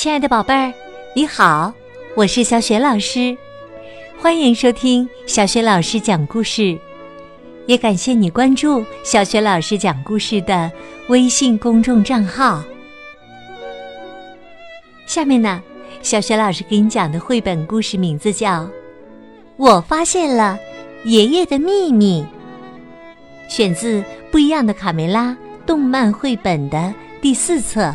亲爱的宝贝儿，你好，我是小雪老师，欢迎收听小雪老师讲故事，也感谢你关注小雪老师讲故事的微信公众账号。下面呢，小雪老师给你讲的绘本故事名字叫《我发现了爷爷的秘密》，选自《不一样的卡梅拉》动漫绘本的第四册。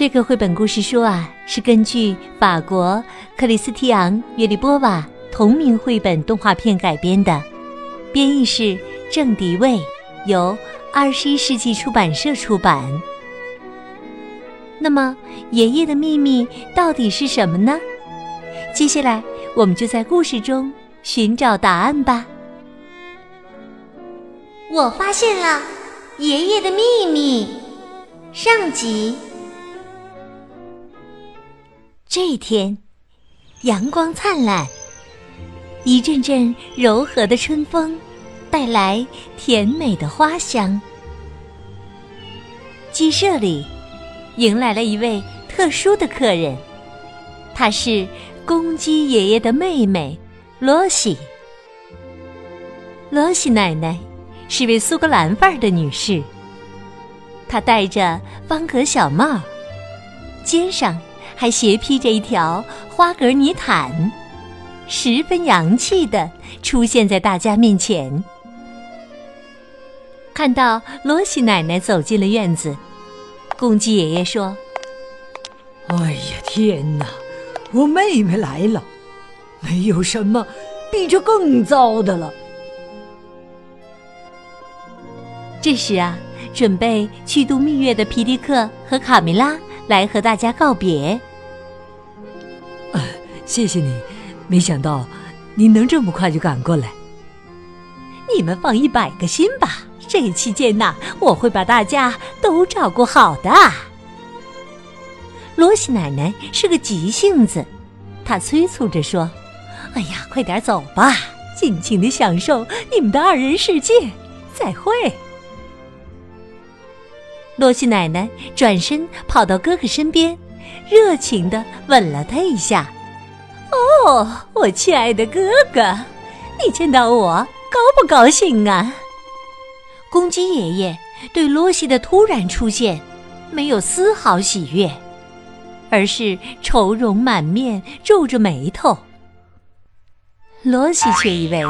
这个绘本故事书啊，是根据法国克里斯蒂昂·约利波瓦同名绘本动画片改编的，编译是郑迪卫，由二十一世纪出版社出版。那么，爷爷的秘密到底是什么呢？接下来，我们就在故事中寻找答案吧。我发现了爷爷的秘密，上集。这一天，阳光灿烂，一阵阵柔和的春风带来甜美的花香。鸡舍里迎来了一位特殊的客人，她是公鸡爷爷的妹妹罗西。罗西奶奶是位苏格兰范儿的女士，她戴着方格小帽，肩上。还斜披着一条花格呢毯，十分洋气的出现在大家面前。看到罗西奶奶走进了院子，公鸡爷爷说：“哎呀，天哪！我妹妹来了，没有什么比这更糟的了。”这时啊，准备去度蜜月的皮迪克和卡梅拉来和大家告别。谢谢你，没想到你能这么快就赶过来。你们放一百个心吧，这期间呐，我会把大家都照顾好的。罗西奶奶是个急性子，她催促着说：“哎呀，快点走吧，尽情的享受你们的二人世界。再会。”罗西奶奶转身跑到哥哥身边，热情的吻了他一下。哦，我亲爱的哥哥，你见到我高不高兴啊？公鸡爷爷对罗西的突然出现没有丝毫喜悦，而是愁容满面，皱着眉头。罗西却以为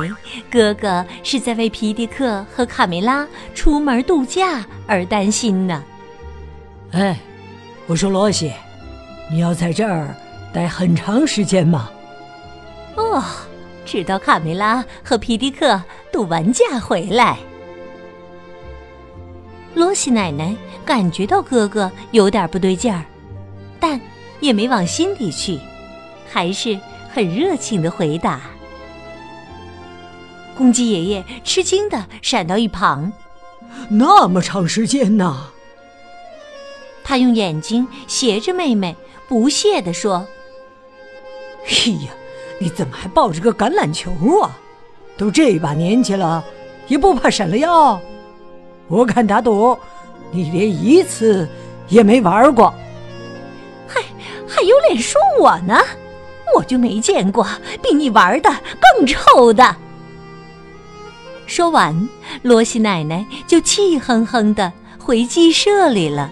哥哥是在为皮迪克和卡梅拉出门度假而担心呢。哎，我说罗西，你要在这儿。待很长时间吗？哦，直到卡梅拉和皮迪克度完假回来。罗西奶奶感觉到哥哥有点不对劲儿，但也没往心里去，还是很热情的回答。公鸡爷爷吃惊的闪到一旁，那么长时间呢？他用眼睛斜着妹妹，不屑地说。哎呀，你怎么还抱着个橄榄球啊？都这把年纪了，也不怕闪了腰？我敢打赌，你连一次也没玩过。还还有脸说我呢？我就没见过比你玩的更臭的。说完，罗西奶奶就气哼哼的回鸡舍里了。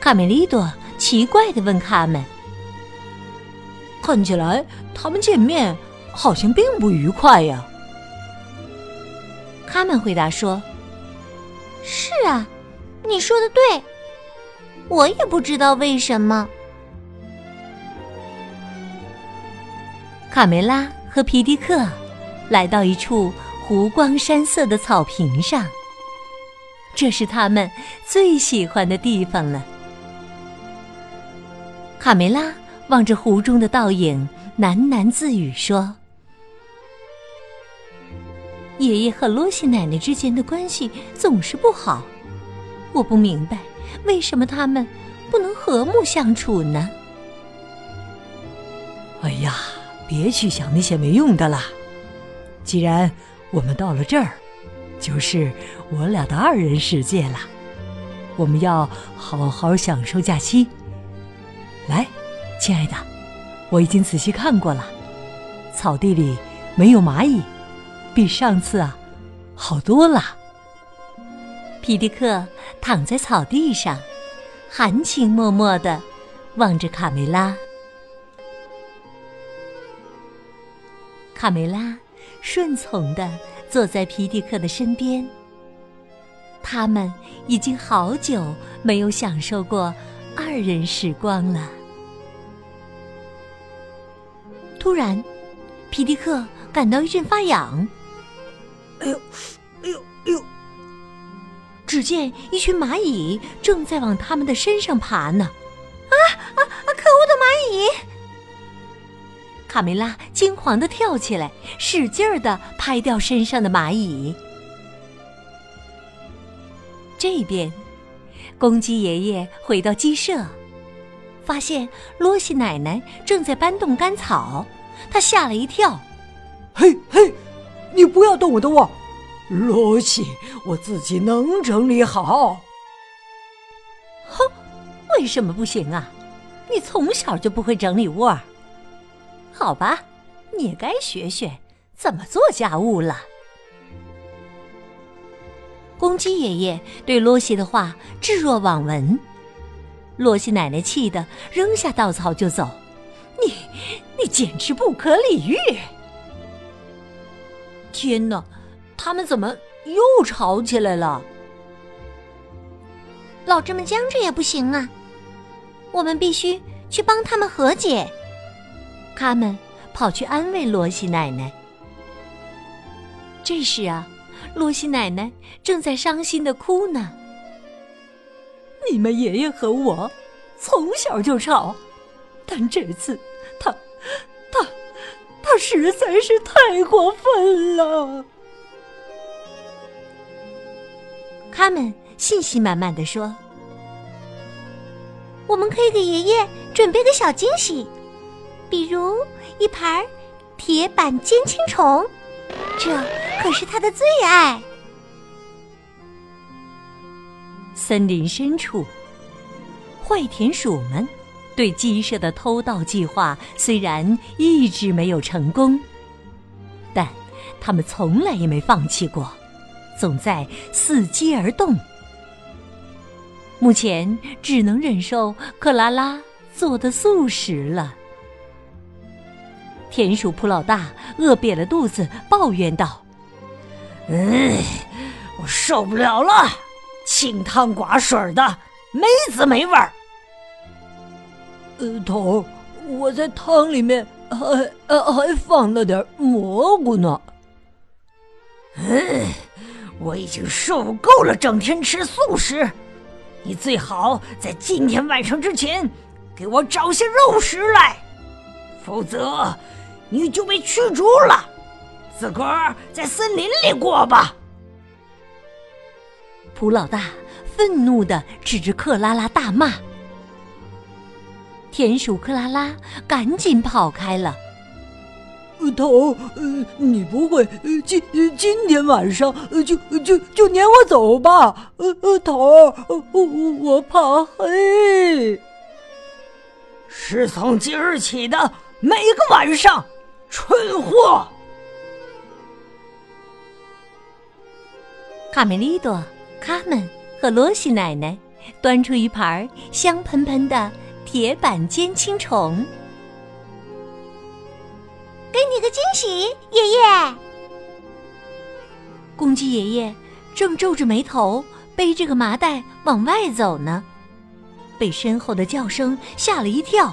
卡梅利多奇怪的问卡门。看起来他们见面好像并不愉快呀。他们回答说：“是啊，你说的对，我也不知道为什么。”卡梅拉和皮迪克来到一处湖光山色的草坪上，这是他们最喜欢的地方了。卡梅拉。望着湖中的倒影，喃喃自语说：“爷爷和罗西奶奶之间的关系总是不好，我不明白为什么他们不能和睦相处呢？”哎呀，别去想那些没用的了！既然我们到了这儿，就是我俩的二人世界了。我们要好好享受假期。来，亲爱的，我已经仔细看过了，草地里没有蚂蚁，比上次啊好多了。皮迪克躺在草地上，含情脉脉的望着卡梅拉。卡梅拉顺从的坐在皮迪克的身边。他们已经好久没有享受过二人时光了。突然，皮迪克感到一阵发痒。哎呦，哎呦，哎呦！只见一群蚂蚁正在往他们的身上爬呢。啊啊啊！可恶的蚂蚁！卡梅拉惊慌的跳起来，使劲儿的拍掉身上的蚂蚁。这边，公鸡爷爷回到鸡舍，发现罗西奶奶正在搬动干草，他吓了一跳。嘿嘿，你不要动我的窝，罗西，我自己能整理好。哼，为什么不行啊？你从小就不会整理窝。好吧，你也该学学怎么做家务了。公鸡爷爷对罗西的话置若罔闻，罗西奶奶气得扔下稻草就走。你，你简直不可理喻！天哪，他们怎么又吵起来了？老这么僵着也不行啊！我们必须去帮他们和解。他们跑去安慰罗西奶奶。这时啊，罗西奶奶正在伤心的哭呢。你们爷爷和我从小就吵，但这次他 他他实在是太过分了。他们信心满满的说：“我们可以给爷爷准备个小惊喜。”比如一盘铁板煎青虫，这可是他的最爱。森林深处，坏田鼠们对鸡舍的偷盗计划虽然一直没有成功，但他们从来也没放弃过，总在伺机而动。目前只能忍受克拉拉做的素食了。田鼠普老大饿瘪了肚子，抱怨道：“哎，我受不了了，清汤寡水的，没滋没味儿。”呃，头，我在汤里面还呃还放了点蘑菇呢。嗯，我已经受够了整天吃素食，你最好在今天晚上之前给我找些肉食来，否则。你就被驱逐了，自个儿在森林里过吧。普老大愤怒的指着克拉拉大骂，田鼠克拉拉赶紧跑开了。头，呃，你不会今今天晚上就就就撵我走吧？呃呃，头，我我怕黑。是从今日起的每个晚上。蠢货！卡梅利多、卡门和罗西奶奶端出一盘香喷喷的铁板煎青虫，给你个惊喜，爷爷。公鸡爷爷正皱着眉头背着个麻袋往外走呢，被身后的叫声吓了一跳。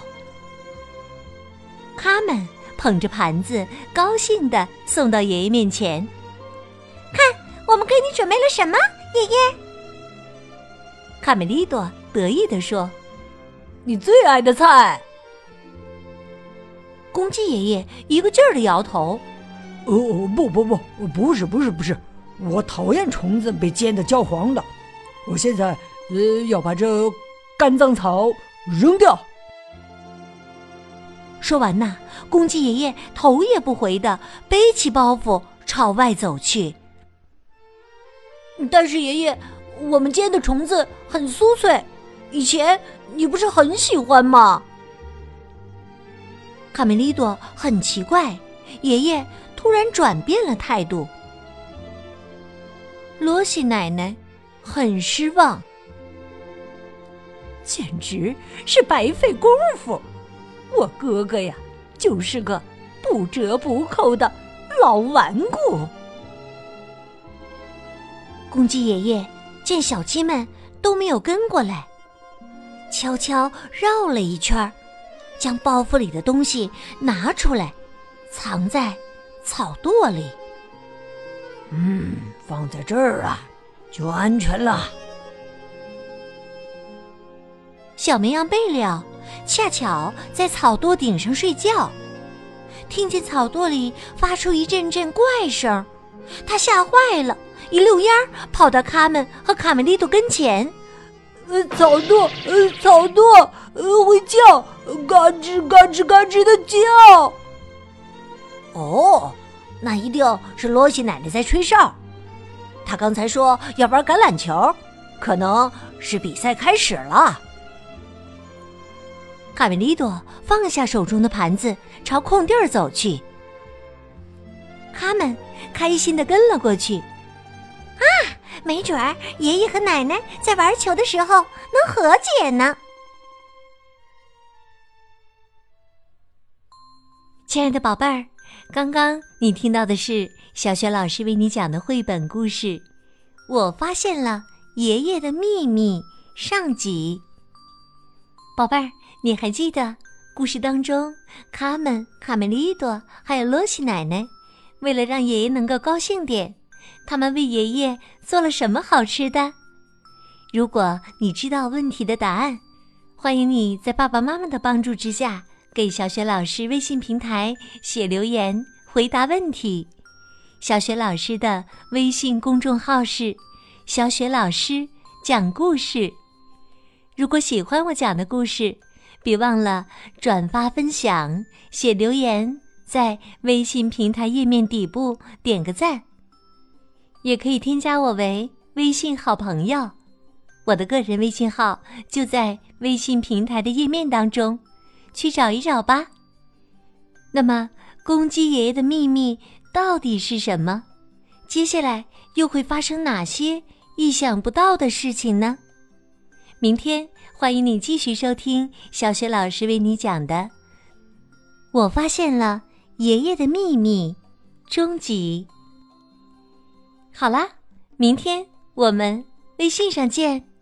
他们。捧着盘子，高兴的送到爷爷面前。看，我们给你准备了什么，爷爷？卡梅利多得意的说：“你最爱的菜。”公鸡爷爷一个劲儿的摇头：“哦，不不不，不是，不是，不是，我讨厌虫子被煎的焦黄的。我现在呃要把这干脏草扔掉。”说完呐，公鸡爷爷头也不回的背起包袱朝外走去。但是爷爷，我们煎的虫子很酥脆。以前你不是很喜欢吗？卡梅利多很奇怪，爷爷突然转变了态度。罗西奶奶很失望，简直是白费功夫。我哥哥呀，就是个不折不扣的老顽固。公鸡爷爷见小鸡们都没有跟过来，悄悄绕了一圈，将包袱里的东西拿出来，藏在草垛里。嗯，放在这儿啊，就安全了。小绵羊贝了，恰巧在草垛顶上睡觉，听见草垛里发出一阵阵怪声，他吓坏了，一溜烟儿跑到卡门和卡梅利多跟前。呃，草垛，呃，草垛，呃，会叫，嘎吱嘎吱嘎吱的叫。哦。那一定是罗西奶奶在吹哨。她刚才说要玩橄榄球，可能是比赛开始了。卡梅利多放下手中的盘子，朝空地儿走去。他们开心的跟了过去。没准儿爷爷和奶奶在玩球的时候能和解呢。亲爱的宝贝儿。刚刚你听到的是小雪老师为你讲的绘本故事《我发现了爷爷的秘密》上集。宝贝儿，你还记得故事当中卡门、卡梅利多还有罗西奶奶，为了让爷爷能够高兴点，他们为爷爷做了什么好吃的？如果你知道问题的答案，欢迎你在爸爸妈妈的帮助之下。给小雪老师微信平台写留言回答问题。小雪老师的微信公众号是“小雪老师讲故事”。如果喜欢我讲的故事，别忘了转发分享、写留言，在微信平台页面底部点个赞。也可以添加我为微信好朋友，我的个人微信号就在微信平台的页面当中。去找一找吧。那么，公鸡爷爷的秘密到底是什么？接下来又会发生哪些意想不到的事情呢？明天欢迎你继续收听小雪老师为你讲的《我发现了爷爷的秘密》终极。好啦，明天我们微信上见。